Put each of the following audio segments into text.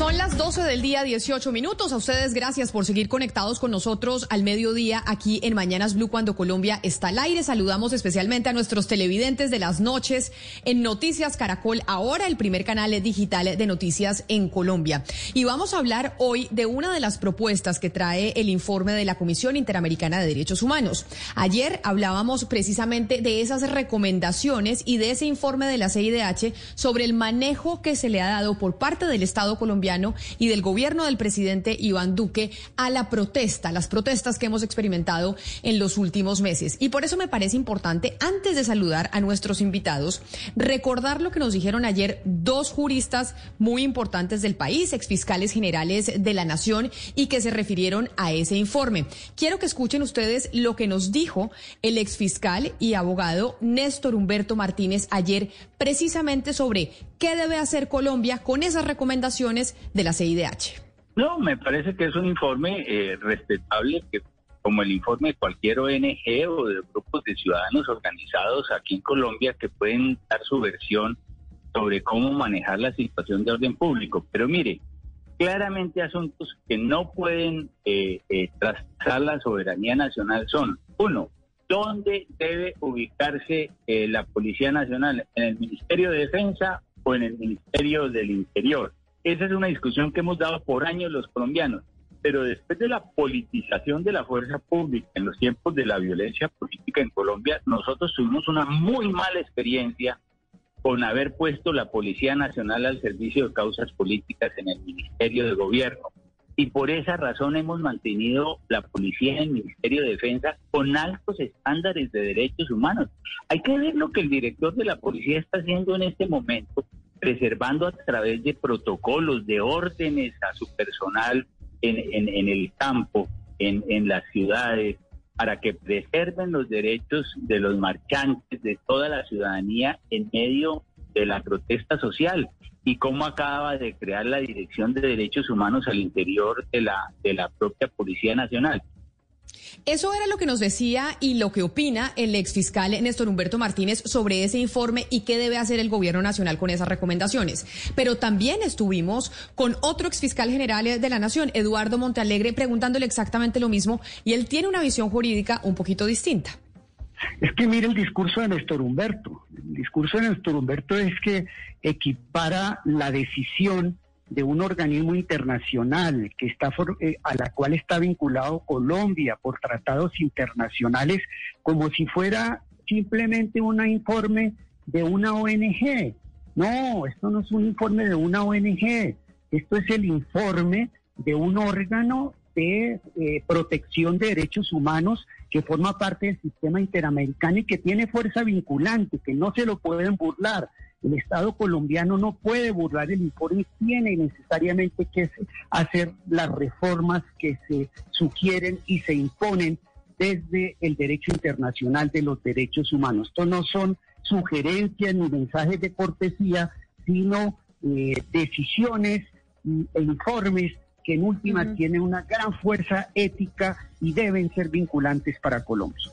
Son las 12 del día, 18 minutos. A ustedes gracias por seguir conectados con nosotros al mediodía aquí en Mañanas Blue cuando Colombia está al aire. Saludamos especialmente a nuestros televidentes de las noches en Noticias Caracol, ahora el primer canal digital de noticias en Colombia. Y vamos a hablar hoy de una de las propuestas que trae el informe de la Comisión Interamericana de Derechos Humanos. Ayer hablábamos precisamente de esas recomendaciones y de ese informe de la CIDH sobre el manejo que se le ha dado por parte del Estado colombiano y del gobierno del presidente Iván Duque a la protesta, las protestas que hemos experimentado en los últimos meses. Y por eso me parece importante, antes de saludar a nuestros invitados, recordar lo que nos dijeron ayer dos juristas muy importantes del país, exfiscales generales de la Nación, y que se refirieron a ese informe. Quiero que escuchen ustedes lo que nos dijo el exfiscal y abogado Néstor Humberto Martínez ayer precisamente sobre qué debe hacer Colombia con esas recomendaciones de la CIDH. No, me parece que es un informe eh, respetable que como el informe de cualquier ONG o de grupos de ciudadanos organizados aquí en Colombia que pueden dar su versión sobre cómo manejar la situación de orden público. Pero mire, claramente asuntos que no pueden eh, eh traspasar la soberanía nacional son, uno, ¿dónde debe ubicarse eh, la Policía Nacional? ¿En el Ministerio de Defensa o en el Ministerio del Interior? Esa es una discusión que hemos dado por años los colombianos, pero después de la politización de la fuerza pública en los tiempos de la violencia política en Colombia, nosotros tuvimos una muy mala experiencia con haber puesto la Policía Nacional al servicio de causas políticas en el Ministerio de Gobierno. Y por esa razón hemos mantenido la policía en el Ministerio de Defensa con altos estándares de derechos humanos. Hay que ver lo que el director de la policía está haciendo en este momento preservando a través de protocolos, de órdenes a su personal en, en, el campo, en, en las ciudades, para que preserven los derechos de los marchantes, de toda la ciudadanía en medio de la protesta social y cómo acaba de crear la Dirección de Derechos Humanos al interior de la, de la propia Policía Nacional. Eso era lo que nos decía y lo que opina el exfiscal Néstor Humberto Martínez sobre ese informe y qué debe hacer el gobierno nacional con esas recomendaciones. Pero también estuvimos con otro exfiscal general de la Nación, Eduardo Montealegre, preguntándole exactamente lo mismo y él tiene una visión jurídica un poquito distinta. Es que mire el discurso de Néstor Humberto. El discurso de Néstor Humberto es que equipara la decisión de un organismo internacional que está eh, a la cual está vinculado Colombia por tratados internacionales como si fuera simplemente un informe de una ONG. No, esto no es un informe de una ONG, esto es el informe de un órgano de eh, protección de derechos humanos que forma parte del sistema interamericano y que tiene fuerza vinculante, que no se lo pueden burlar. El Estado colombiano no puede burlar el informe, tiene necesariamente que hacer las reformas que se sugieren y se imponen desde el derecho internacional de los derechos humanos. Esto no son sugerencias ni mensajes de cortesía, sino eh, decisiones e informes que en última tienen una gran fuerza ética y deben ser vinculantes para Colombia.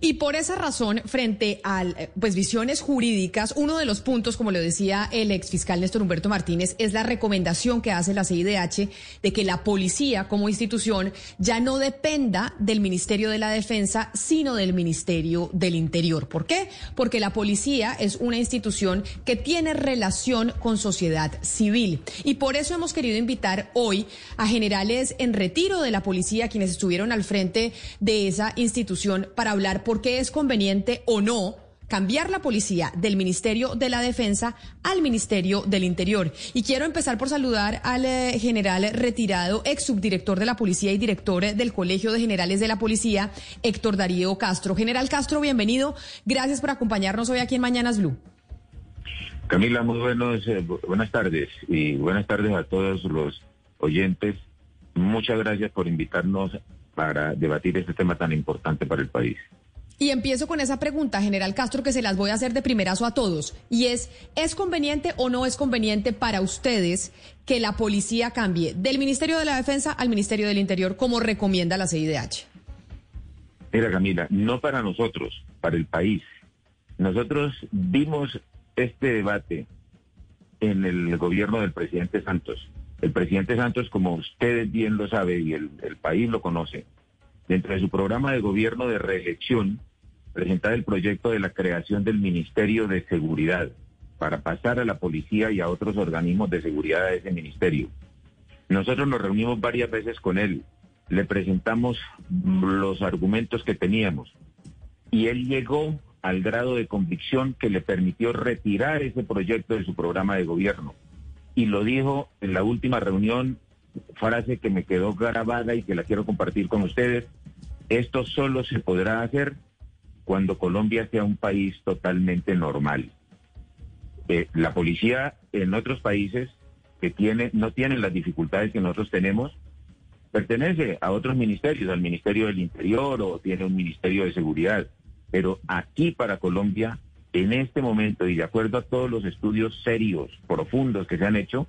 Y por esa razón, frente a pues, visiones jurídicas, uno de los puntos, como lo decía el exfiscal Néstor Humberto Martínez, es la recomendación que hace la CIDH de que la policía como institución ya no dependa del Ministerio de la Defensa, sino del Ministerio del Interior. ¿Por qué? Porque la policía es una institución que tiene relación con sociedad civil. Y por eso hemos querido invitar hoy a generales en retiro de la policía, quienes estuvieron al frente de esa institución, para hablar por qué es conveniente o no cambiar la policía del Ministerio de la Defensa al Ministerio del Interior. Y quiero empezar por saludar al eh, general retirado, ex subdirector de la Policía y director del Colegio de Generales de la Policía, Héctor Darío Castro. General Castro, bienvenido. Gracias por acompañarnos hoy aquí en Mañanas Blue. Camila, muy buenos, eh, buenas tardes y buenas tardes a todos los oyentes, muchas gracias por invitarnos para debatir este tema tan importante para el país. Y empiezo con esa pregunta, general Castro, que se las voy a hacer de primerazo a todos. Y es, ¿es conveniente o no es conveniente para ustedes que la policía cambie del Ministerio de la Defensa al Ministerio del Interior, como recomienda la CIDH? Mira, Camila, no para nosotros, para el país. Nosotros vimos este debate en el gobierno del presidente Santos. El presidente Santos, como ustedes bien lo saben y el, el país lo conoce, dentro de su programa de gobierno de reelección, presentar el proyecto de la creación del Ministerio de Seguridad para pasar a la policía y a otros organismos de seguridad de ese ministerio. Nosotros nos reunimos varias veces con él, le presentamos los argumentos que teníamos y él llegó al grado de convicción que le permitió retirar ese proyecto de su programa de gobierno. Y lo dijo en la última reunión, frase que me quedó grabada y que la quiero compartir con ustedes. Esto solo se podrá hacer cuando Colombia sea un país totalmente normal. Eh, la policía en otros países que tiene, no tienen las dificultades que nosotros tenemos, pertenece a otros ministerios, al Ministerio del Interior o tiene un Ministerio de Seguridad. Pero aquí para Colombia, en este momento y de acuerdo a todos los estudios serios, profundos que se han hecho,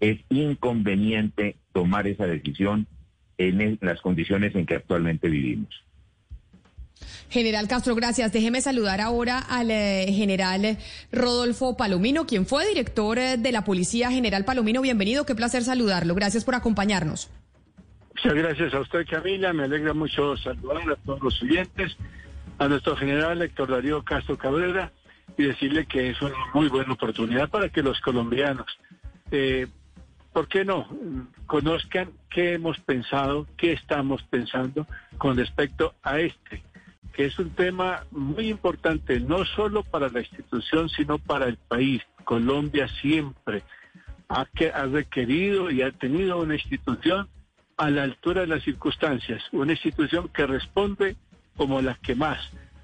es inconveniente tomar esa decisión en las condiciones en que actualmente vivimos. General Castro, gracias. Déjeme saludar ahora al eh, general Rodolfo Palomino, quien fue director eh, de la Policía. General Palomino, bienvenido. Qué placer saludarlo. Gracias por acompañarnos. Muchas gracias a usted, Camila. Me alegra mucho saludar a todos los oyentes, a nuestro general Héctor Darío Castro Cabrera y decirle que es una muy buena oportunidad para que los colombianos, eh, ¿por qué no?, conozcan qué hemos pensado, qué estamos pensando con respecto a este que es un tema muy importante, no solo para la institución, sino para el país. Colombia siempre ha, ha requerido y ha tenido una institución a la altura de las circunstancias, una institución que responde como la que más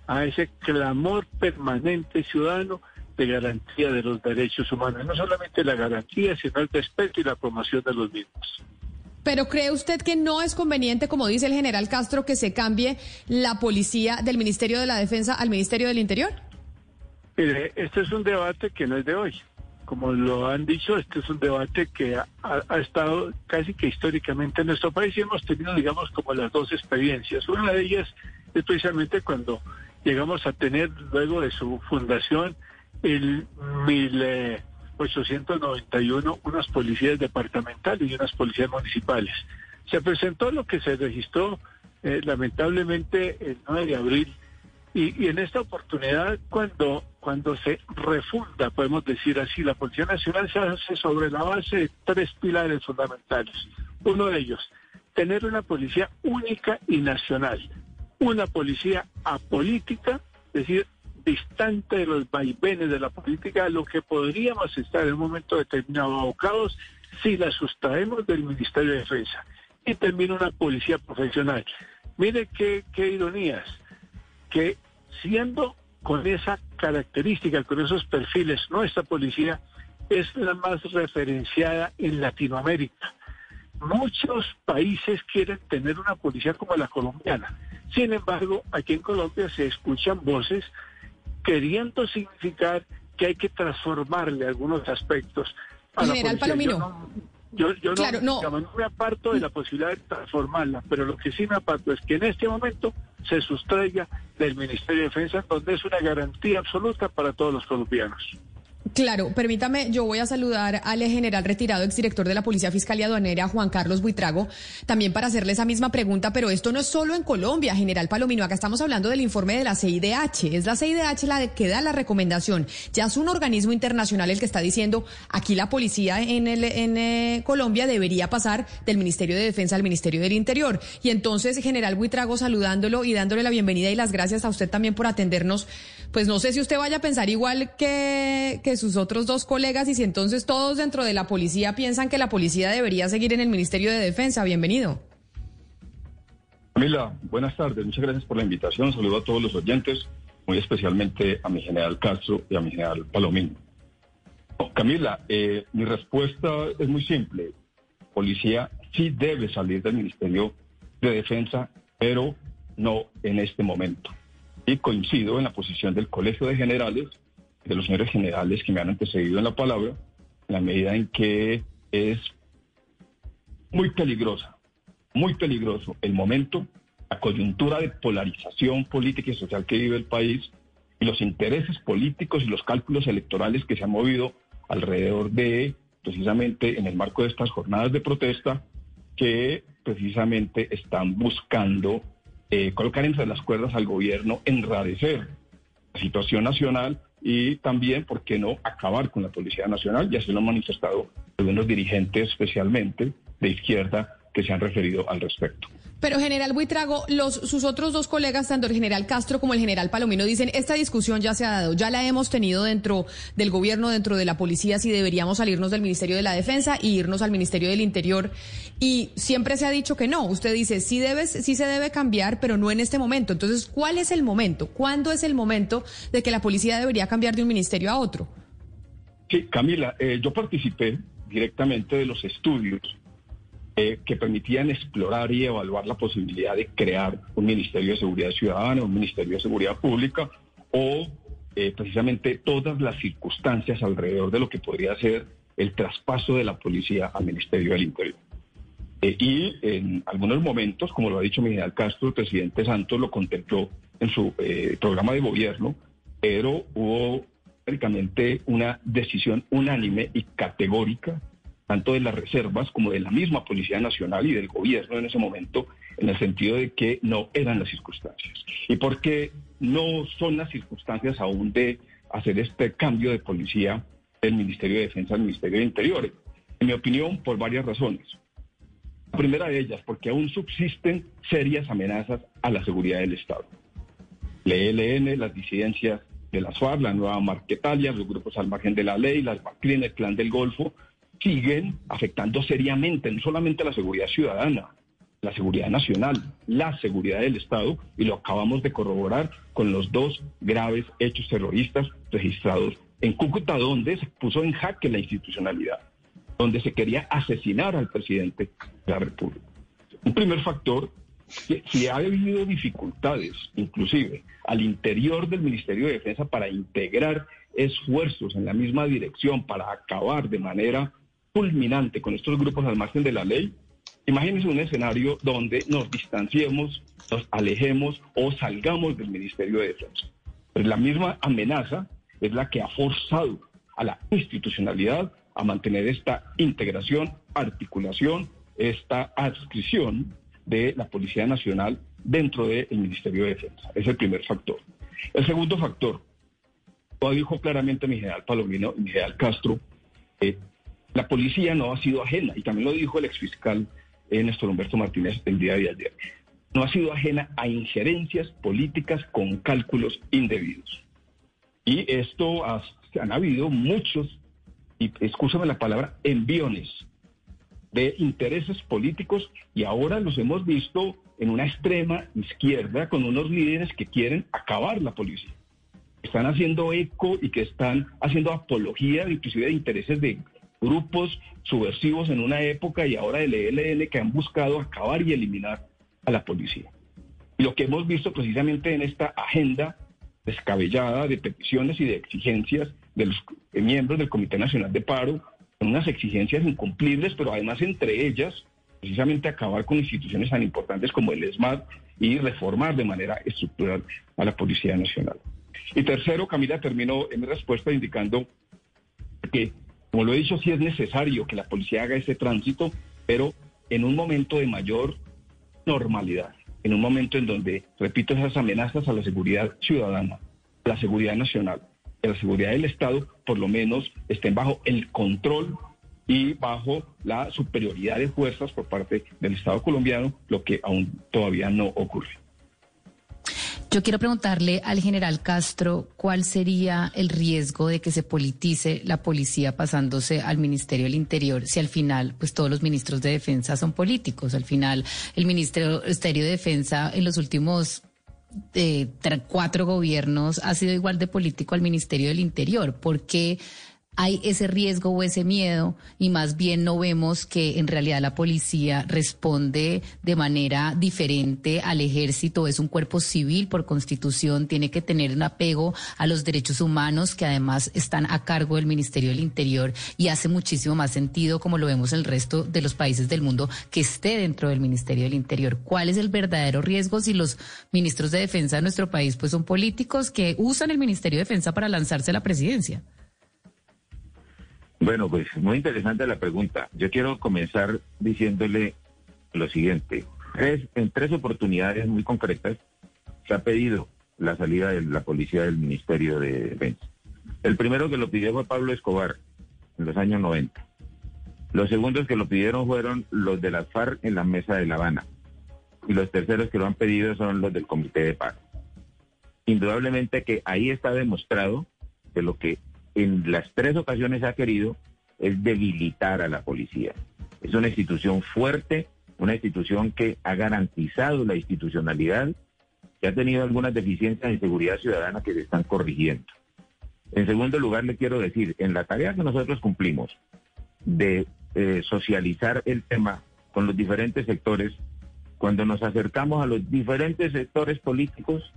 a ese clamor permanente ciudadano de garantía de los derechos humanos, no solamente la garantía, sino el respeto y la promoción de los mismos. Pero ¿cree usted que no es conveniente, como dice el general Castro, que se cambie la policía del Ministerio de la Defensa al Ministerio del Interior? Mire, este es un debate que no es de hoy. Como lo han dicho, este es un debate que ha, ha, estado casi que históricamente en nuestro país y hemos tenido, digamos, como las dos experiencias. Una de ellas es precisamente cuando llegamos a tener, luego de su fundación, el mil... Eh, 891 unas policías departamentales y unas policías municipales. Se presentó lo que se registró eh, lamentablemente el 9 de abril y, en esta oportunidad cuando, cuando se refunda, podemos decir así, la Policía Nacional se hace sobre la base de tres pilares fundamentales. Uno de ellos, tener una policía única y nacional, una policía apolítica, es decir, distante de los vaivenes de la política, lo que podríamos estar en un momento determinado abocados si la sustraemos del Ministerio de Defensa. Y termina una policía profesional. Mire qué, qué ironías, que siendo con esa característica, con esos perfiles, nuestra policía es la más referenciada en Latinoamérica. Muchos países quieren tener una policía como la colombiana. Sin embargo, aquí en Colombia se escuchan voces queriendo significar que hay que transformarle algunos aspectos. A General Palomino. Yo, yo, no, no me aparto de la posibilidad de transformarla, pero lo que sí me aparto es que en este momento se sustraiga del Ministerio de Defensa, donde es una garantía absoluta para todos los colombianos. Claro, permítame, yo voy a saludar al general retirado, exdirector de la Policía Fiscal y Aduanera, Juan Carlos Buitrago, también para hacerle esa misma pregunta, pero esto no es solo en Colombia, general Palomino, acá estamos hablando del informe de la CIDH, es la CIDH la que da la recomendación, ya es un organismo internacional el que está diciendo, aquí la policía en, el, en eh, Colombia debería pasar del Ministerio de Defensa al Ministerio del Interior. Y entonces, general Buitrago, saludándolo y dándole la bienvenida y las gracias a usted también por atendernos, pues no sé si usted vaya a pensar igual que, que sus otros dos colegas y si entonces todos dentro de la policía piensan que la policía debería seguir en el Ministerio de Defensa. Bienvenido. Camila, buenas tardes. Muchas gracias por la invitación. Saludo a todos los oyentes, muy especialmente a mi general Castro y a mi general Palomín. Camila, eh, mi respuesta es muy simple. policía sí debe salir del Ministerio de Defensa, pero no en este momento. Y coincido en la posición del Colegio de Generales, de los señores generales que me han antecedido en la palabra, en la medida en que es muy peligrosa, muy peligroso el momento, la coyuntura de polarización política y social que vive el país y los intereses políticos y los cálculos electorales que se han movido alrededor de, precisamente en el marco de estas jornadas de protesta, que precisamente están buscando eh, colocar entre las cuerdas al gobierno, enrarecer situación nacional y también, ¿por qué no?, acabar con la Policía Nacional. Ya se lo han manifestado algunos dirigentes, especialmente de izquierda, que se han referido al respecto. Pero general Buitrago, los, sus otros dos colegas, tanto el general Castro como el general Palomino, dicen, esta discusión ya se ha dado, ya la hemos tenido dentro del gobierno, dentro de la policía, si deberíamos salirnos del Ministerio de la Defensa y irnos al Ministerio del Interior. Y siempre se ha dicho que no. Usted dice, sí, debes, sí se debe cambiar, pero no en este momento. Entonces, ¿cuál es el momento? ¿Cuándo es el momento de que la policía debería cambiar de un ministerio a otro? Sí, Camila, eh, yo participé directamente de los estudios eh, que permitían explorar y evaluar la posibilidad de crear un Ministerio de Seguridad Ciudadana, un Ministerio de Seguridad Pública o eh, precisamente todas las circunstancias alrededor de lo que podría ser el traspaso de la policía al Ministerio del Interior. Eh, y en algunos momentos, como lo ha dicho Miguel Castro, el presidente Santos lo contempló en su programa de gobierno, pero hubo prácticamente una decisión unánime y categórica tanto de las reservas como de la misma Policía Nacional y del gobierno en ese momento, en el sentido de que no eran las circunstancias. Y porque no son las circunstancias aún de hacer este cambio de policía del Ministerio de Defensa al Ministerio de Interior. En mi opinión, por varias razones. La primera de ellas, porque aún subsisten serias amenazas a la seguridad del Estado. El ELN, las disidencias de las FARC, la nueva Marquetalia, los grupos al margen de la ley, las BACRIN, el Clan del Golfo, siguen afectando seriamente no solamente la seguridad ciudadana, la seguridad nacional, la seguridad del Estado, y lo acabamos de corroborar con los dos graves hechos terroristas registrados en Cúcuta, donde se puso en jaque la institucionalidad, donde se quería asesinar al presidente de la República. Un primer factor, que si ha habido dificultades, inclusive al interior del Ministerio de Defensa, para integrar esfuerzos en la misma dirección, para acabar de manera culminante con estos grupos al margen de la ley, imagínense un escenario donde nos distanciemos, nos alejemos o salgamos del Ministerio de Defensa. Pues la misma amenaza es la que ha forzado a la institucionalidad a mantener esta integración, articulación, esta adscripción de la Policía Nacional dentro del Ministerio de Defensa. Es el primer factor. El segundo factor, lo dijo claramente mi general Palomino mi general Castro, eh, la policía no ha sido ajena, y también lo dijo el exfiscal eh, Néstor Humberto Martínez el día de ayer, no ha sido ajena a injerencias políticas con cálculos indebidos. Y esto han habido muchos, y escúchame la palabra, enviones de intereses políticos y ahora los hemos visto en una extrema izquierda con unos líderes que quieren acabar la policía. Están haciendo eco y que están haciendo apología inclusive de intereses de grupos subversivos en una época y ahora del ELN que han buscado acabar y eliminar a la policía. Y lo que hemos visto precisamente en esta agenda descabellada de peticiones y de exigencias de los miembros del Comité Nacional de Paro, son unas exigencias incumplibles, pero además entre ellas precisamente acabar con instituciones tan importantes como el ESMAD y reformar de manera estructural a la Policía Nacional. Y tercero, Camila terminó en respuesta indicando que como lo he dicho, sí es necesario que la policía haga ese tránsito, pero en un momento de mayor normalidad, en un momento en donde, repito, esas amenazas a la seguridad ciudadana, la seguridad nacional, la seguridad del Estado, por lo menos estén bajo el control y bajo la superioridad de fuerzas por parte del Estado colombiano, lo que aún todavía no ocurre. Yo quiero preguntarle al general Castro cuál sería el riesgo de que se politice la policía pasándose al Ministerio del Interior si al final pues todos los ministros de defensa son políticos. Al final el Ministerio de Defensa en los últimos eh, cuatro gobiernos ha sido igual de político al Ministerio del Interior. ¿Por qué hay ese riesgo o ese miedo y más bien no vemos que en realidad la policía responde de manera diferente al ejército, es un cuerpo civil por constitución, tiene que tener un apego a los derechos humanos que además están a cargo del Ministerio del Interior y hace muchísimo más sentido, como lo vemos en el resto de los países del mundo, que esté dentro del Ministerio del Interior. ¿Cuál es el verdadero riesgo si los ministros de defensa de nuestro país pues son políticos que usan el Ministerio de Defensa para lanzarse a la presidencia? Bueno, pues muy interesante la pregunta. Yo quiero comenzar diciéndole lo siguiente. en tres oportunidades muy concretas se ha pedido la salida de la policía del Ministerio de Defensa. El primero que lo pidió fue Pablo Escobar en los años 90. Los segundos que lo pidieron fueron los de las FARC en la mesa de La Habana. Y los terceros que lo han pedido son los del Comité de Paz. Indudablemente que ahí está demostrado que lo que en las tres ocasiones ha querido es debilitar a la policía. Es una institución fuerte, una institución que ha garantizado la institucionalidad, que ha tenido algunas deficiencias en seguridad ciudadana que se están corrigiendo. En segundo lugar, le quiero decir, en la tarea que nosotros cumplimos de eh, socializar el tema con los diferentes sectores, cuando nos acercamos a los diferentes sectores políticos,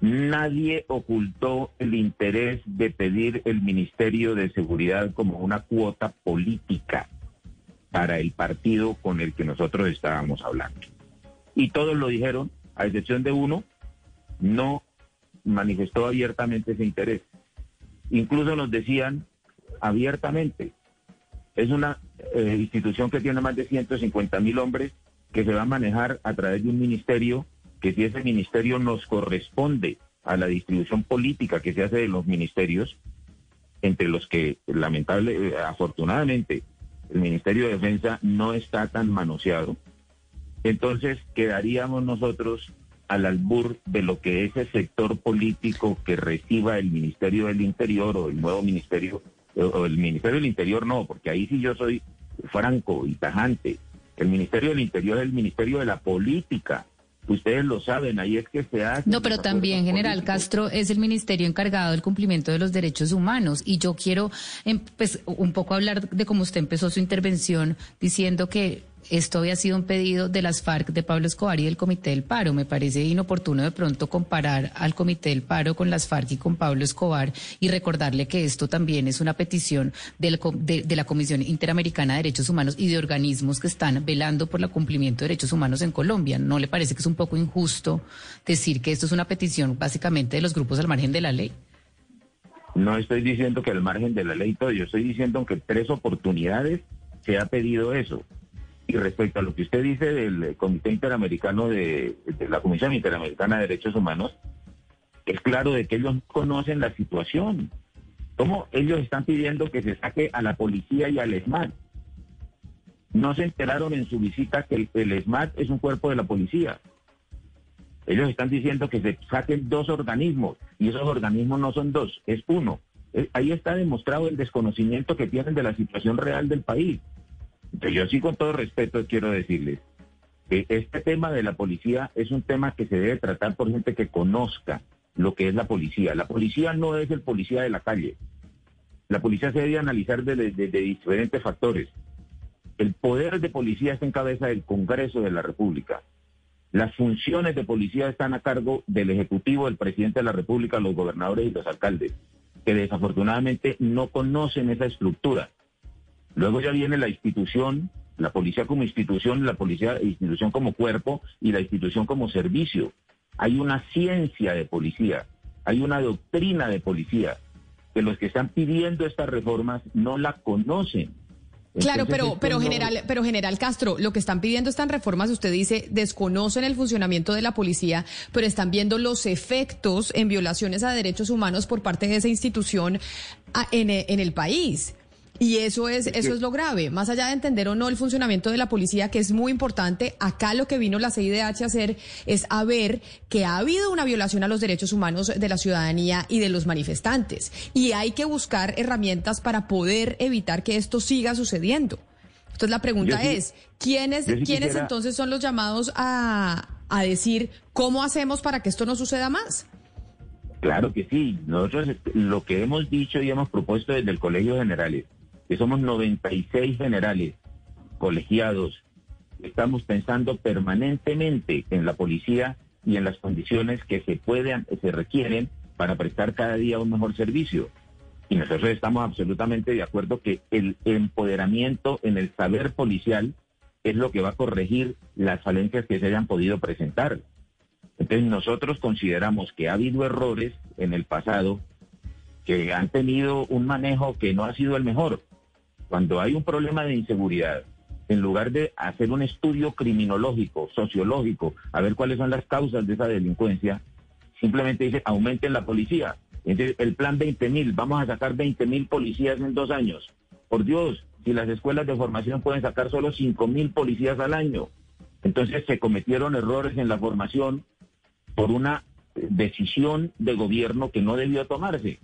Nadie ocultó el interés de pedir el Ministerio de Seguridad como una cuota política para el partido con el que nosotros estábamos hablando. Y todos lo dijeron, a excepción de uno, no manifestó abiertamente ese interés. Incluso nos decían abiertamente, es una eh, institución que tiene más de 150 mil hombres que se va a manejar a través de un ministerio que si ese ministerio nos corresponde a la distribución política que se hace de los ministerios, entre los que lamentable, eh, afortunadamente, el Ministerio de Defensa no está tan manoseado, entonces quedaríamos nosotros al albur de lo que ese sector político que reciba el Ministerio del Interior o el nuevo Ministerio, o el Ministerio del Interior no, porque ahí sí yo soy franco y tajante. El Ministerio del Interior es el Ministerio de la Política, Ustedes lo saben, ahí es que se hace. No, pero también, General Castro, es el ministerio encargado del cumplimiento de los derechos humanos. Y yo quiero em, pues, un poco hablar de cómo usted empezó su intervención diciendo que esto había sido un pedido de las FARC, de Pablo Escobar y del Comité del Paro. Me parece inoportuno de pronto comparar al Comité del Paro con las FARC y con Pablo Escobar y recordarle que esto también es una petición de, la Comisión Interamericana de Derechos Humanos y de organismos que están velando por el cumplimiento de derechos humanos en Colombia. ¿No le parece que es un poco injusto decir que esto es una petición básicamente de los grupos al margen de la ley? No estoy diciendo que al margen de la ley todo, yo estoy diciendo que tres oportunidades se ha pedido eso. Y respecto a lo que usted dice del Comité Interamericano de, la Comisión Interamericana de Derechos Humanos, es claro de que ellos conocen la situación. ¿Cómo ellos están pidiendo que se saque a la policía y al ESMAD? No se enteraron en su visita que el, el ESMAD es un cuerpo de la policía. Ellos están diciendo que se saquen dos organismos y esos organismos no son dos, es uno. Eh, ahí está demostrado el desconocimiento que tienen de la situación real del país yo sí con todo respeto quiero decirles que este tema de la policía es un tema que se debe tratar por gente que conozca lo que es la policía. La policía no es el policía de la calle. La policía se debe analizar desde diferentes factores. El poder de policía está en cabeza del Congreso de la República. Las funciones de policía están a cargo del Ejecutivo, del presidente de la República, los gobernadores y los alcaldes, que desafortunadamente no conocen esa estructura. Luego ya viene la institución, la policía como institución, la policía institución como cuerpo y la institución como servicio. Hay una ciencia de policía, hay una doctrina de policía, que los que están pidiendo estas reformas no la conocen. Claro, pero, pero general, pero general Castro, lo que están pidiendo estas reformas, usted dice, desconocen el funcionamiento de la policía, pero están viendo los efectos en violaciones a derechos humanos por parte de esa institución en, en el país. Y eso es, eso es lo grave. Más allá de entender o no el funcionamiento de la policía, que es muy importante, acá lo que vino la CIDH a hacer es a ver que ha habido una violación a los derechos humanos de la ciudadanía y de los manifestantes. Y hay que buscar herramientas para poder evitar que esto siga sucediendo. Entonces la pregunta es, ¿quiénes, ¿quiénes entonces son los llamados a, a decir cómo hacemos para que esto no suceda más? Claro que sí. Nosotros lo que hemos dicho y hemos propuesto desde el Colegio Generales, que somos 96 generales colegiados, estamos pensando permanentemente en la policía y en las condiciones que se pueden, se requieren para prestar cada día un mejor servicio. Y nosotros estamos absolutamente de acuerdo que el empoderamiento en el saber policial es lo que va a corregir las falencias que se hayan podido presentar. Entonces nosotros consideramos que ha habido errores en el pasado que han tenido un manejo que no ha sido el mejor. Cuando hay un problema de inseguridad, en lugar de hacer un estudio criminológico, sociológico, a ver cuáles son las causas de esa delincuencia, simplemente dice aumenten la policía. Entonces, el plan 20 mil, vamos a sacar 20 mil policías en dos años. Por Dios, si las escuelas de formación pueden sacar solo 5 mil policías al año. Entonces se cometieron errores en la formación por una decisión de gobierno que no debió tomarse.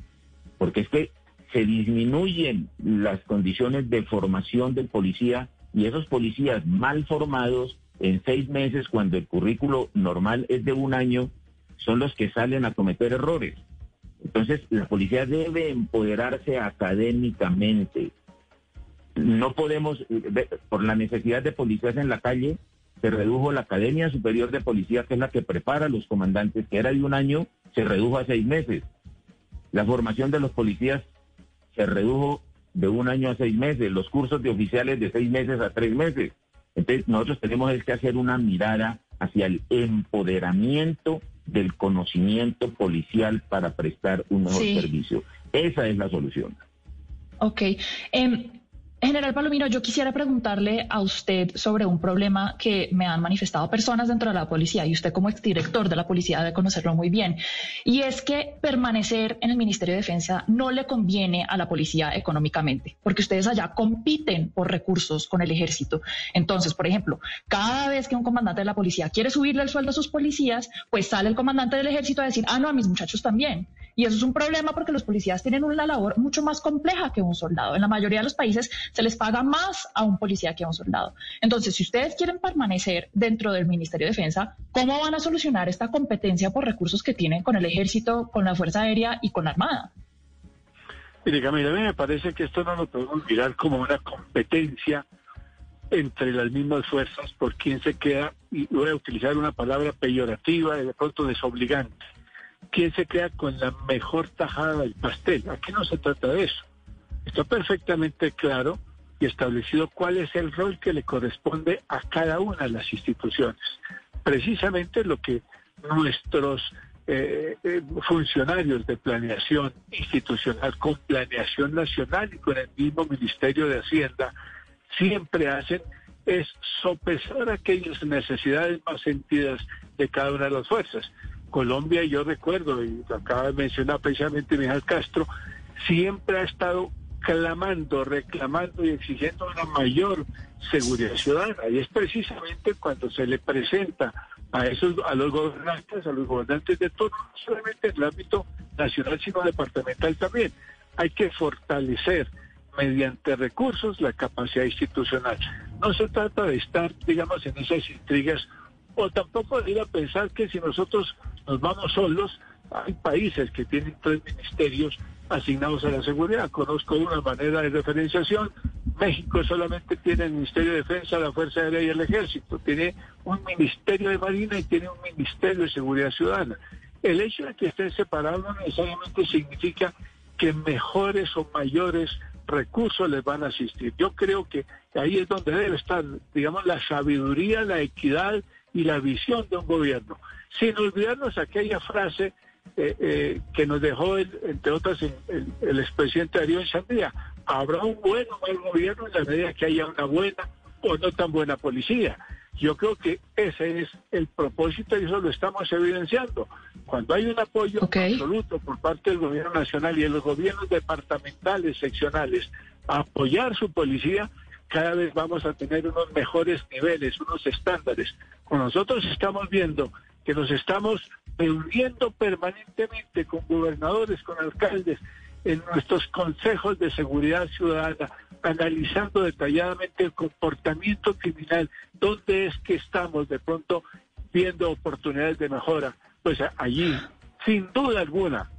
Porque es que se disminuyen las condiciones de formación del policía y esos policías mal formados en seis meses, cuando el currículo normal es de un año, son los que salen a cometer errores. Entonces, la policía debe empoderarse académicamente. No podemos, por la necesidad de policías en la calle, se redujo la Academia Superior de Policía, que es la que prepara a los comandantes, que era de un año, se redujo a seis meses. La formación de los policías se redujo de un año a seis meses, los cursos de oficiales de seis meses a tres meses. Entonces, nosotros tenemos que hacer una mirada hacia el empoderamiento del conocimiento policial para prestar un mejor servicio. Esa es la solución. Ok. Em, General Palomino, yo quisiera preguntarle a usted sobre un problema que me han manifestado personas dentro de la policía y usted como exdirector de la policía debe conocerlo muy bien. Y es que permanecer en el Ministerio de Defensa no le conviene a la policía económicamente, porque ustedes allá compiten por recursos con el ejército. Entonces, por ejemplo, cada vez que un comandante de la policía quiere subirle el sueldo a sus policías, pues sale el comandante del ejército a decir, ah, no, a mis muchachos también. Y eso es un problema porque los policías tienen una labor mucho más compleja que un soldado. En la mayoría de los países se les paga más a un policía que a un soldado. Entonces, si ustedes quieren permanecer dentro del Ministerio de Defensa, ¿cómo van a solucionar esta competencia por recursos que tienen con el ejército, con la Fuerza Aérea y con la Armada? Mire, Camila, a mí me parece que esto no lo podemos mirar como una competencia entre las mismas fuerzas por quién se queda, y voy a utilizar una palabra peyorativa de pronto desobligante quién se queda con la mejor tajada del pastel. Aquí no se trata de eso. Está perfectamente claro y establecido cuál es el rol que le corresponde a cada una de las instituciones. Precisamente lo que nuestros eh, eh, funcionarios de planeación institucional con planeación nacional y con el mismo Ministerio de Hacienda siempre hacen es sopesar aquellas necesidades más sentidas de cada una de las fuerzas. Colombia, yo recuerdo, y lo acaba de mencionar precisamente Miguel Castro, siempre ha estado clamando, reclamando y exigiendo una mayor seguridad ciudadana. Y es precisamente cuando se le presenta a esos, a los gobernantes, a los gobernantes de todo, no solamente en el ámbito nacional, sino departamental también. Hay que fortalecer mediante recursos la capacidad institucional. No se trata de estar, digamos, en esas intrigas o tampoco ir a pensar que si nosotros nos vamos solos, hay países que tienen tres ministerios asignados a la seguridad. Conozco una manera de referenciación. México solamente tiene el Ministerio de Defensa, la Fuerza Aérea y el Ejército. Tiene un Ministerio de Marina y tiene un Ministerio de Seguridad Ciudadana. El hecho de que estén separados no necesariamente significa que mejores o mayores recursos les van a asistir. Yo creo que ahí es donde debe estar, digamos, la sabiduría, la equidad y la visión de un gobierno, sin olvidarnos aquella frase eh, eh, que nos dejó, entre otras, el, expresidente Darío Enchandía. Habrá un buen o mal gobierno en la medida que haya una buena o no tan buena policía. Yo creo que ese es el propósito y eso lo estamos evidenciando. Cuando hay un apoyo absoluto por parte del gobierno nacional y de los gobiernos departamentales, seccionales, a apoyar su policía, cada vez vamos a tener unos mejores niveles, unos estándares. Nosotros estamos viendo que nos estamos reuniendo permanentemente con gobernadores, con alcaldes, en nuestros consejos de seguridad ciudadana, analizando detalladamente el comportamiento criminal, dónde es que estamos de pronto viendo oportunidades de mejora. Pues allí sin duda alguna,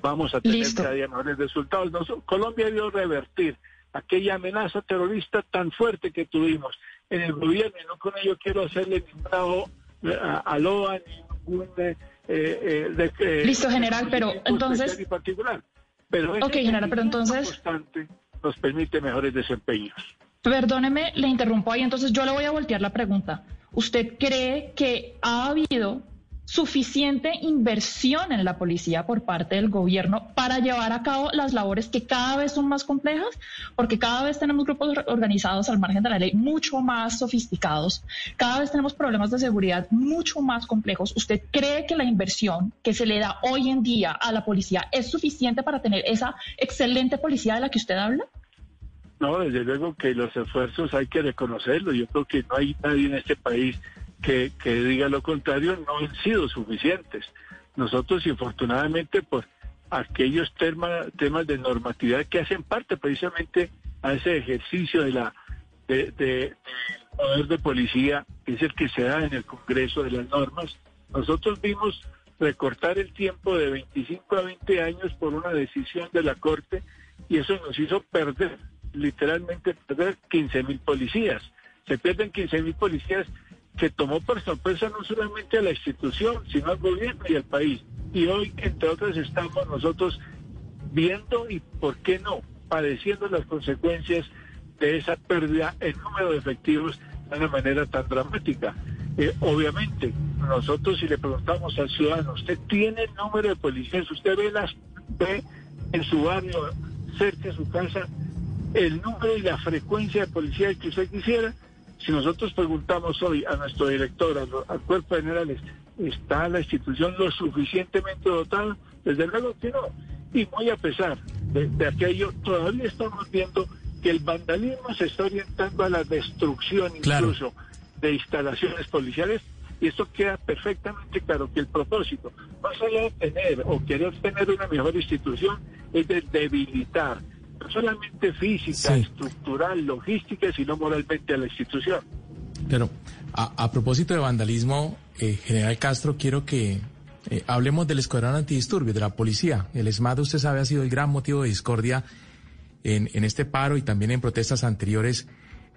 vamos a tener cada día mejores resultados. Colombia debió revertir aquella amenaza terrorista tan fuerte que tuvimos en el gobierno, y no con ello quiero hacerle ningún a, a LOA, ningún... Eh, eh, eh, Listo, general, pero entonces... Particular. Pero ok, general, pero entonces... Constante nos permite mejores desempeños. Perdóneme, le interrumpo ahí, entonces yo le voy a voltear la pregunta. ¿Usted cree que ha habido suficiente inversión en la policía por parte del gobierno para llevar a cabo las labores que cada vez son más complejas, porque cada vez tenemos grupos organizados al margen de la ley mucho más sofisticados, cada vez tenemos problemas de seguridad mucho más complejos. ¿Usted cree que la inversión que se le da hoy en día a la policía es suficiente para tener esa excelente policía de la que usted habla? No, desde luego que los esfuerzos hay que reconocerlos. Yo creo que no hay nadie en este país que, diga lo contrario, no han sido suficientes. Nosotros, infortunadamente, pues aquellos temas de normatividad que hacen parte precisamente a ese ejercicio de la de, poder de policía, que es el que se da en el Congreso de las normas, nosotros vimos recortar el tiempo de 25 a 20 años por una decisión de la Corte y eso nos hizo perder, literalmente perder 15 mil policías. Se pierden 15 mil policías que tomó por sorpresa no solamente a la institución, sino al gobierno y al país. Y hoy, entre otras, estamos nosotros viendo y, ¿por qué no?, padeciendo las consecuencias de esa pérdida en número de efectivos de una manera tan dramática. Eh, obviamente, nosotros si le preguntamos al ciudadano, ¿usted tiene el número de policías? ¿Usted ve, las, ve en su barrio, cerca de su casa, el número y la frecuencia de policías que usted quisiera? Si nosotros preguntamos hoy a nuestro director, al cuerpo general, ¿está la institución lo suficientemente dotada? Desde luego que no. Y muy a pesar de, aquello, todavía estamos viendo que el vandalismo se está orientando a la destrucción incluso de instalaciones policiales y esto queda perfectamente claro que el propósito, más allá de tener o querer tener una mejor institución, es de debilitar no solamente física, estructural, logística, sino moralmente a la institución. Pero a, propósito de vandalismo, eh, General Castro, quiero que eh, hablemos del escuadrón antidisturbios, de la policía. El ESMAD, usted sabe, ha sido el gran motivo de discordia en, en este paro y también en protestas anteriores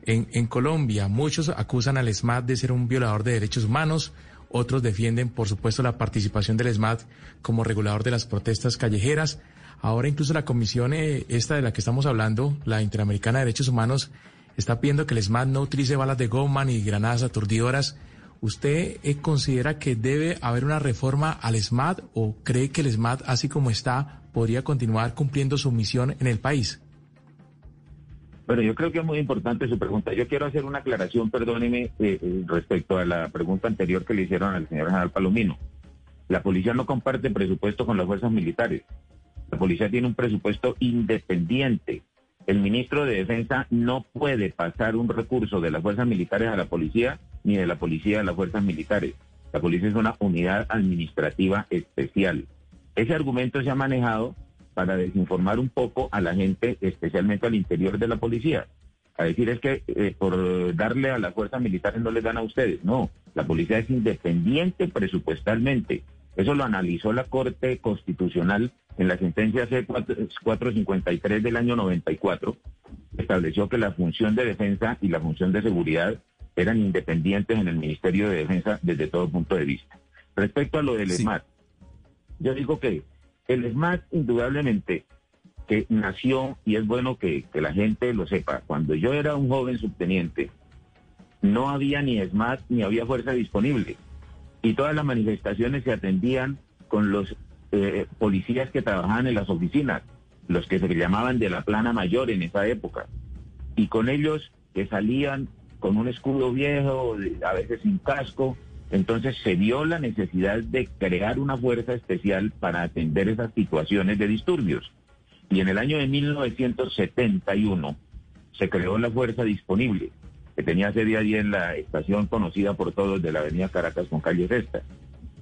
en, en Colombia. Muchos acusan al ESMAD de ser un violador de derechos humanos. Otros defienden, por supuesto, la participación del ESMAD como regulador de las protestas callejeras. Ahora incluso la comisión eh, esta de la que estamos hablando, la Interamericana de Derechos Humanos, está pidiendo que el SMAT no utilice balas de goma ni granadas aturdidoras. ¿Usted eh, considera que debe haber una reforma al SMAT o cree que el SMAT, así como está, podría continuar cumpliendo su misión en el país? Bueno, yo creo que es muy importante su pregunta. Yo quiero hacer una aclaración, perdóneme, eh, respecto a la pregunta anterior que le hicieron al señor general Palomino. La policía no comparte presupuesto con las fuerzas militares. La policía tiene un presupuesto independiente. El ministro de Defensa no puede pasar un recurso de las fuerzas militares a la policía ni de la policía a las fuerzas militares. La policía es una unidad administrativa especial. Ese argumento se ha manejado para desinformar un poco a la gente, especialmente al interior de la policía. A decir es que eh, por darle a las fuerzas militares no les dan a ustedes. No, la policía es independiente presupuestalmente. Eso lo analizó la Corte Constitucional en la sentencia C453 del año 94. Estableció que la función de defensa y la función de seguridad eran independientes en el Ministerio de Defensa desde todo punto de vista. Respecto a lo del SMAT, yo digo que el SMAT indudablemente que nació, y es bueno que, que la gente lo sepa, cuando yo era un joven subteniente, no había ni SMAT ni había fuerza disponible y todas las manifestaciones se atendían con los eh, policías que trabajaban en las oficinas, los que se llamaban de la plana mayor en esa época, y con ellos que salían con un escudo viejo, a veces sin casco, entonces se vio la necesidad de crear una fuerza especial para atender esas situaciones de disturbios. Y en el año de 1971 se creó la fuerza disponible, que tenía sede allí en la estación conocida por todos de la avenida Caracas con calle Sexta.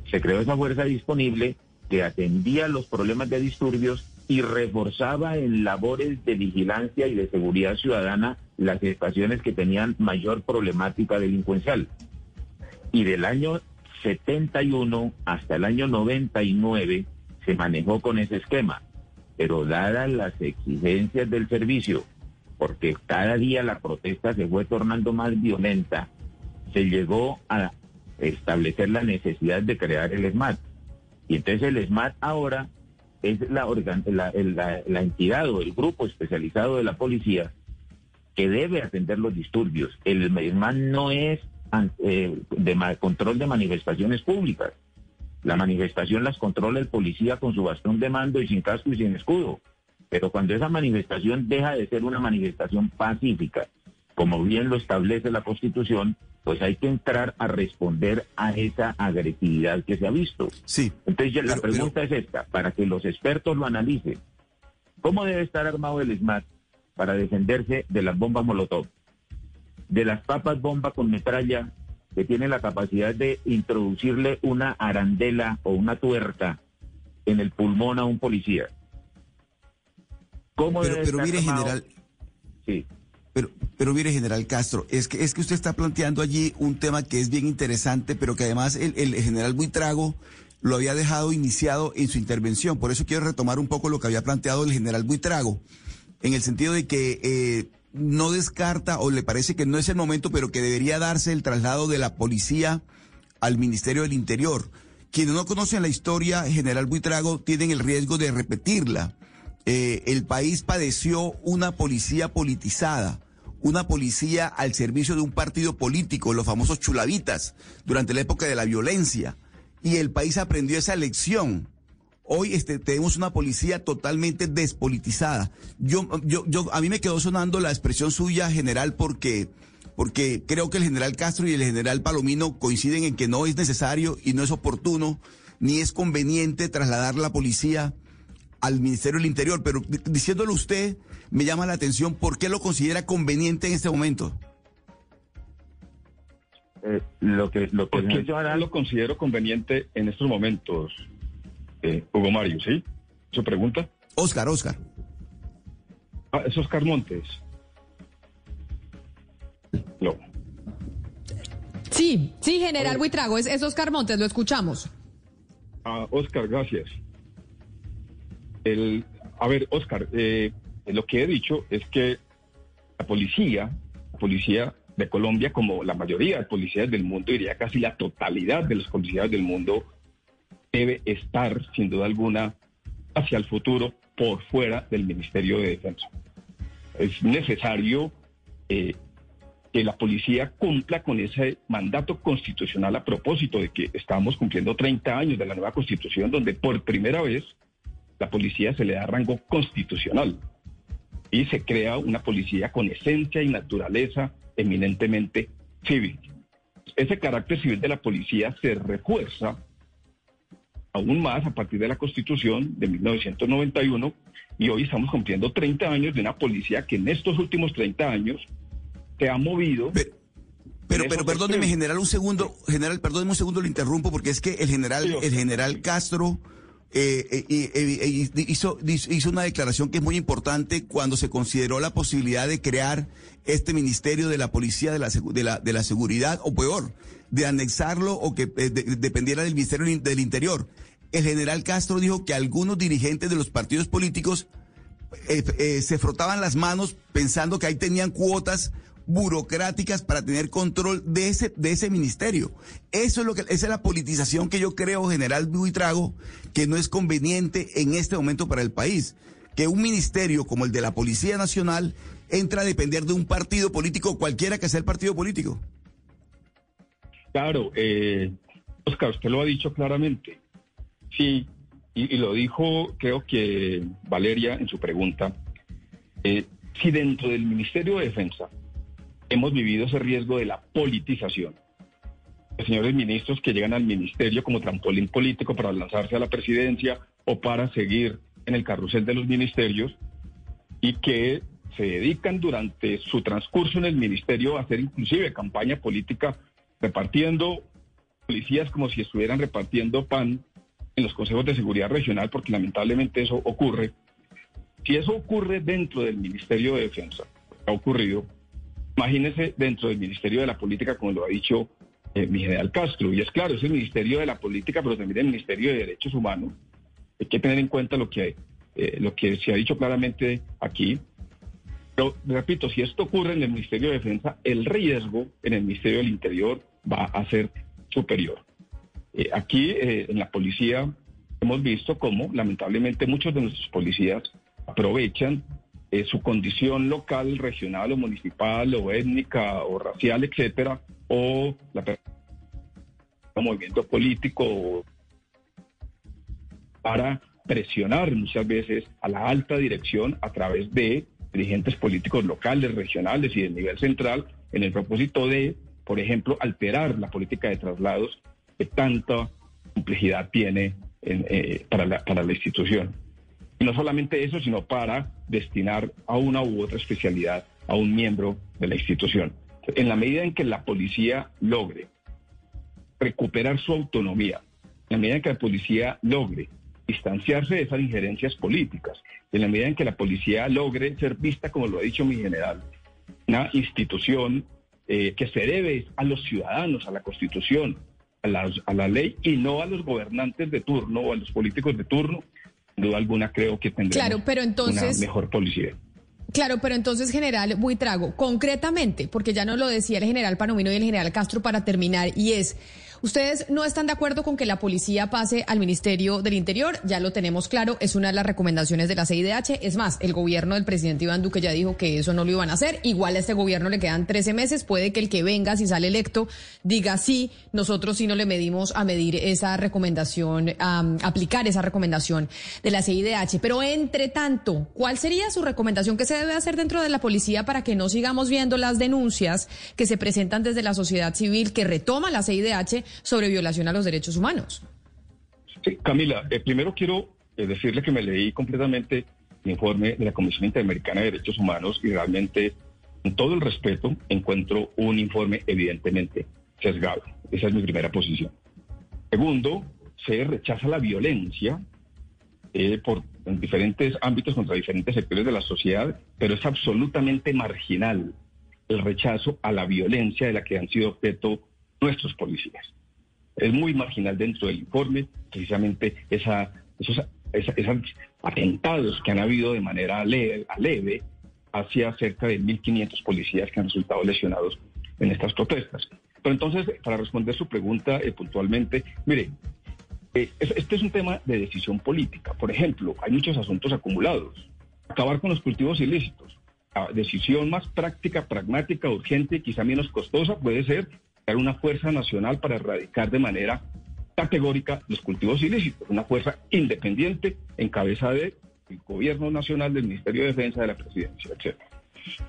Se creó esa fuerza disponible que atendía los problemas de disturbios y reforzaba en labores de vigilancia y de seguridad ciudadana las estaciones que tenían mayor problemática delincuencial. Y del año 71 hasta el año 99 se manejó con ese esquema, pero dadas las exigencias del servicio, porque cada día la protesta se fue tornando más violenta, se llegó a establecer la necesidad de crear el SMAT. Y entonces el SMAT ahora es la, la, entidad o el grupo especializado de la policía que debe atender los disturbios. El SMAT no es eh, de control de manifestaciones públicas. La manifestación las controla el policía con su bastón de mando y sin casco y sin escudo. Pero cuando esa manifestación deja de ser una manifestación pacífica, como bien lo establece la Constitución, pues hay que entrar a responder a esa agresividad que se ha visto. Sí. Entonces la pregunta es esta, para que los expertos lo analicen. ¿Cómo debe estar armado el SMAT para defenderse de las bombas Molotov? De las papas bomba con metralla que tiene la capacidad de introducirle una arandela o una tuerca en el pulmón a un policía. ¿Cómo pero, pero mire, general. Sí. Pero, pero mire, general Castro, es que, es que usted está planteando allí un tema que es bien interesante, pero que además el, el general Buitrago lo había dejado iniciado en su intervención. Por eso quiero retomar un poco lo que había planteado el general Buitrago, en el sentido de que eh, no descarta o le parece que no es el momento, pero que debería darse el traslado de la policía al Ministerio del Interior. Quienes no conocen la historia, general Buitrago, tienen el riesgo de repetirla. Eh, el país padeció una policía politizada, una policía al servicio de un partido político, los famosos chulavitas, durante la época de la violencia. Y el país aprendió esa lección Hoy este, tenemos una policía totalmente despolitizada. Yo, yo, yo, a mí me quedó sonando la expresión suya, general, porque, porque creo que el general Castro y el general Palomino coinciden en que no es necesario y no es oportuno ni es conveniente trasladar la policía al Ministerio del Interior. Pero diciéndolo usted, me llama la atención, ¿por qué lo considera conveniente en este momento? Eh, lo que, lo que lo considero conveniente en estos momentos, eh, Hugo Mario, ¿sí? ¿Su pregunta? Oscar, Oscar. Ah, es Oscar Montes. No. Sí, sí, general Buitrago, es, es, Oscar Montes, lo escuchamos. Ah, Oscar, gracias. El, a ver, Oscar, eh, lo que he dicho es que la policía, la policía de Colombia, como la mayoría de policías del mundo, diría casi la totalidad de los policías del mundo, debe estar, sin duda alguna, hacia el futuro por fuera del Ministerio de Defensa. Es necesario eh, que la policía cumpla con ese mandato constitucional a propósito de que estamos cumpliendo 30 años de la nueva constitución donde por primera vez la policía se le da rango constitucional y se crea una policía con esencia y naturaleza eminentemente civil. Ese carácter civil de la policía se refuerza aún más a partir de la Constitución de 1991 y hoy estamos cumpliendo 30 años de una policía que en estos últimos 30 años se ha movido. Pero, pero, perdóneme, general, un segundo, general, perdóneme un segundo, lo interrumpo porque es que el general, el general Castro eh, eh, eh, hizo, hizo una declaración que es muy importante cuando se consideró la posibilidad de crear este ministerio de la policía de la, de la, seguridad, o peor, de anexarlo o que eh, dependiera del Ministerio del Interior. El general Castro dijo que algunos dirigentes de los partidos políticos eh, eh, se frotaban las manos pensando que ahí tenían cuotas burocráticas para tener control de ese, de ese ministerio. Eso es lo que, esa es la politización que yo creo, general Buitrago, que no es conveniente en este momento para el país. Que un ministerio como el de la Policía Nacional entra a depender de un partido político, cualquiera que sea el partido político. Claro, eh, Oscar, usted lo ha dicho claramente. Sí, y, lo dijo, creo que Valeria en su pregunta. Eh, si dentro del Ministerio de Defensa hemos vivido ese riesgo de la politización, de señores ministros que llegan al ministerio como trampolín político para lanzarse a la presidencia o para seguir en el carrusel de los ministerios y que se dedican durante su transcurso en el ministerio a hacer inclusive campaña política repartiendo policías como si estuvieran repartiendo pan en los consejos de seguridad regional, porque lamentablemente eso ocurre. Si eso ocurre dentro del Ministerio de Defensa, ha ocurrido, imagínese dentro del Ministerio de la Política, como lo ha dicho eh, mi general Castro. Y es claro, es el Ministerio de la Política, pero también el Ministerio de Derechos Humanos. Hay que tener en cuenta lo que, eh, lo que se ha dicho claramente aquí. Pero, repito, si esto ocurre en el Ministerio de Defensa, el riesgo en el Ministerio del Interior va a ser superior. Eh, aquí, en la policía, hemos visto cómo, lamentablemente, muchos de nuestros policías aprovechan su condición local, regional o municipal o étnica o racial, etcétera, o la movimiento político para presionar muchas veces a la alta dirección a través de dirigentes políticos locales, regionales y de nivel central en el propósito de, por ejemplo, alterar la política de traslados que tanta complejidad tiene eh, para, la, para la institución. Y no solamente eso, sino para destinar a una u otra especialidad a un miembro de la institución. En la medida en que la policía logre recuperar su autonomía, en la medida en que la policía logre distanciarse de esas injerencias políticas, en la medida en que la policía logre ser vista, como lo ha dicho mi general, una institución eh, que se debe a los ciudadanos, a la constitución, a la, a la ley y no a los gobernantes de turno o a los políticos de turno, duda alguna creo que tendremos claro, pero entonces, una mejor policía. Claro, pero entonces, general Buitrago, concretamente, porque ya nos lo decía el general Panomino y el general Castro para terminar, y es, Ustedes no están de acuerdo con que la policía pase al Ministerio del Interior, ya lo tenemos claro, es una de las recomendaciones de la CIDH. Es más, el gobierno del presidente Iván Duque ya dijo que eso no lo iban a hacer. Igual a este gobierno le quedan 13 meses, puede que el que venga, si sale electo, diga sí, nosotros sí no le medimos a medir esa recomendación, a aplicar esa recomendación de la CIDH. Pero entre tanto, ¿cuál sería su recomendación que se debe hacer dentro de la policía para que no sigamos viendo las denuncias que se presentan desde la sociedad civil que retoma la CIDH sobre violación a los derechos humanos. Camila, eh, primero quiero eh, decirle que me leí completamente el informe de la Comisión Interamericana de Derechos Humanos y realmente, con todo el respeto, encuentro un informe evidentemente sesgado. Esa es mi primera posición. Segundo, se rechaza la violencia eh, por en diferentes ámbitos contra diferentes sectores de la sociedad, pero es absolutamente marginal el rechazo a la violencia de la que han sido objeto nuestros policías es muy marginal dentro del informe, precisamente esos, atentados que han habido de manera leve, leve hacia cerca de 1.500 policías que han resultado lesionados en estas protestas. Pero entonces, para responder su pregunta eh, puntualmente, mire, eh, este es un tema de decisión política. Por ejemplo, hay muchos asuntos acumulados. Acabar con los cultivos ilícitos. La decisión más práctica, pragmática, urgente quizá menos costosa puede ser una fuerza nacional para erradicar de manera categórica los cultivos ilícitos, una fuerza independiente en cabeza del gobierno nacional, del Ministerio de Defensa, de la presidencia, etc.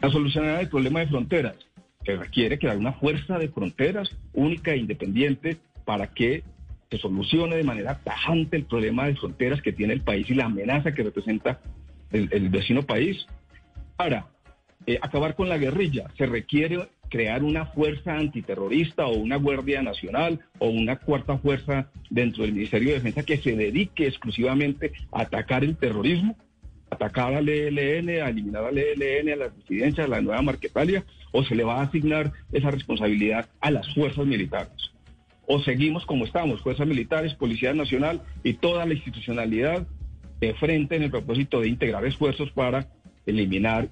La solución del problema de fronteras, que requiere crear una fuerza de fronteras única e independiente para que se solucione de manera tajante el problema de fronteras que tiene el país y la amenaza que representa el, vecino país. Para eh, acabar con la guerrilla se requiere crear una fuerza antiterrorista o una Guardia Nacional o una cuarta fuerza dentro del Ministerio de Defensa que se dedique exclusivamente a atacar el terrorismo, atacar al ELN, a eliminar al ELN, a las disidencias, a la nueva Marquetalia, o se le va a asignar esa responsabilidad a las fuerzas militares. O seguimos como estamos, fuerzas militares, Policía Nacional y toda la institucionalidad de frente en el propósito de integrar esfuerzos para eliminar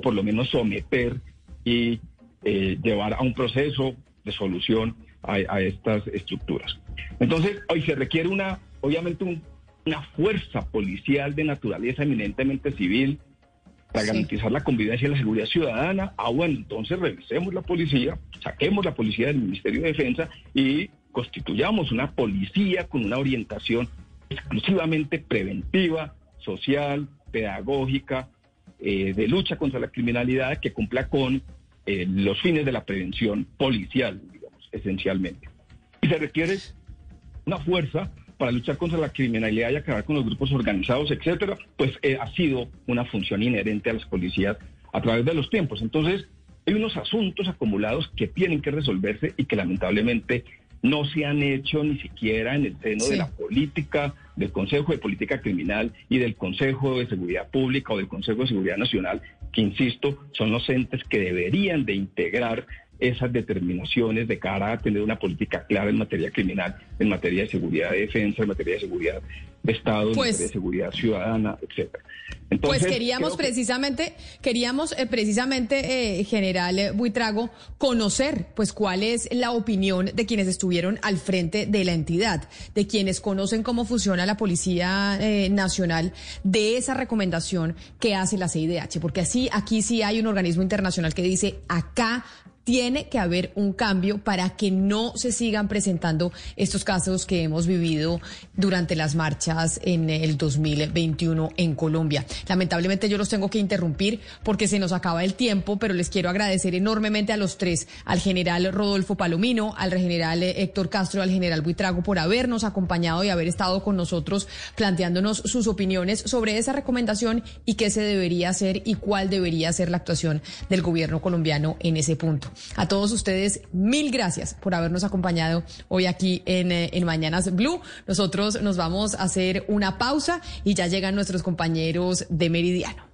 por lo menos someter y eh, llevar a un proceso de solución a, estas estructuras. Entonces, hoy se requiere una, obviamente, una fuerza policial de naturaleza eminentemente civil para garantizar la convivencia y la seguridad ciudadana. Ah, bueno, entonces revisemos la policía, saquemos la policía del Ministerio de Defensa y constituyamos una policía con una orientación exclusivamente preventiva, social, pedagógica, eh, de lucha contra la criminalidad que cumpla con eh, los fines de la prevención policial, digamos, esencialmente. Y se requiere una fuerza para luchar contra la criminalidad y acabar con los grupos organizados, etcétera, pues eh, ha sido una función inherente a las policías a través de los tiempos. Entonces, hay unos asuntos acumulados que tienen que resolverse y que lamentablemente no se han hecho ni siquiera en el seno de la política, del Consejo de Política Criminal y del Consejo de Seguridad Pública o del Consejo de Seguridad Nacional, que insisto, son los entes que deberían de integrar esas determinaciones de cara a tener una política clara en materia criminal, en materia de seguridad de defensa, en materia de seguridad Estado, Pues- de seguridad ciudadana, etcétera. Pues Entonces, queríamos creo que- precisamente, queríamos eh, precisamente, eh, general eh, Buitrago, conocer pues cuál es la opinión de quienes estuvieron al frente de la entidad, de quienes conocen cómo funciona la Policía eh, Nacional, de esa recomendación que hace la CIDH, porque así aquí sí hay un organismo internacional que dice acá tiene que haber un cambio para que no se sigan presentando estos casos que hemos vivido durante las marchas en el 2021 en Colombia. Lamentablemente yo los tengo que interrumpir porque se nos acaba el tiempo, pero les quiero agradecer enormemente a los tres, al general Rodolfo Palomino, al general eh, Héctor Castro, al general Buitrago por habernos acompañado y haber estado con nosotros planteándonos sus opiniones sobre esa recomendación y qué se debería hacer y cuál debería ser la actuación del gobierno colombiano en ese punto. A todos ustedes, mil gracias por habernos acompañado hoy aquí en, eh, en Mañanas Blue. Nosotros nos vamos a hacer una pausa y ya llegan nuestros compañeros de Meridiano.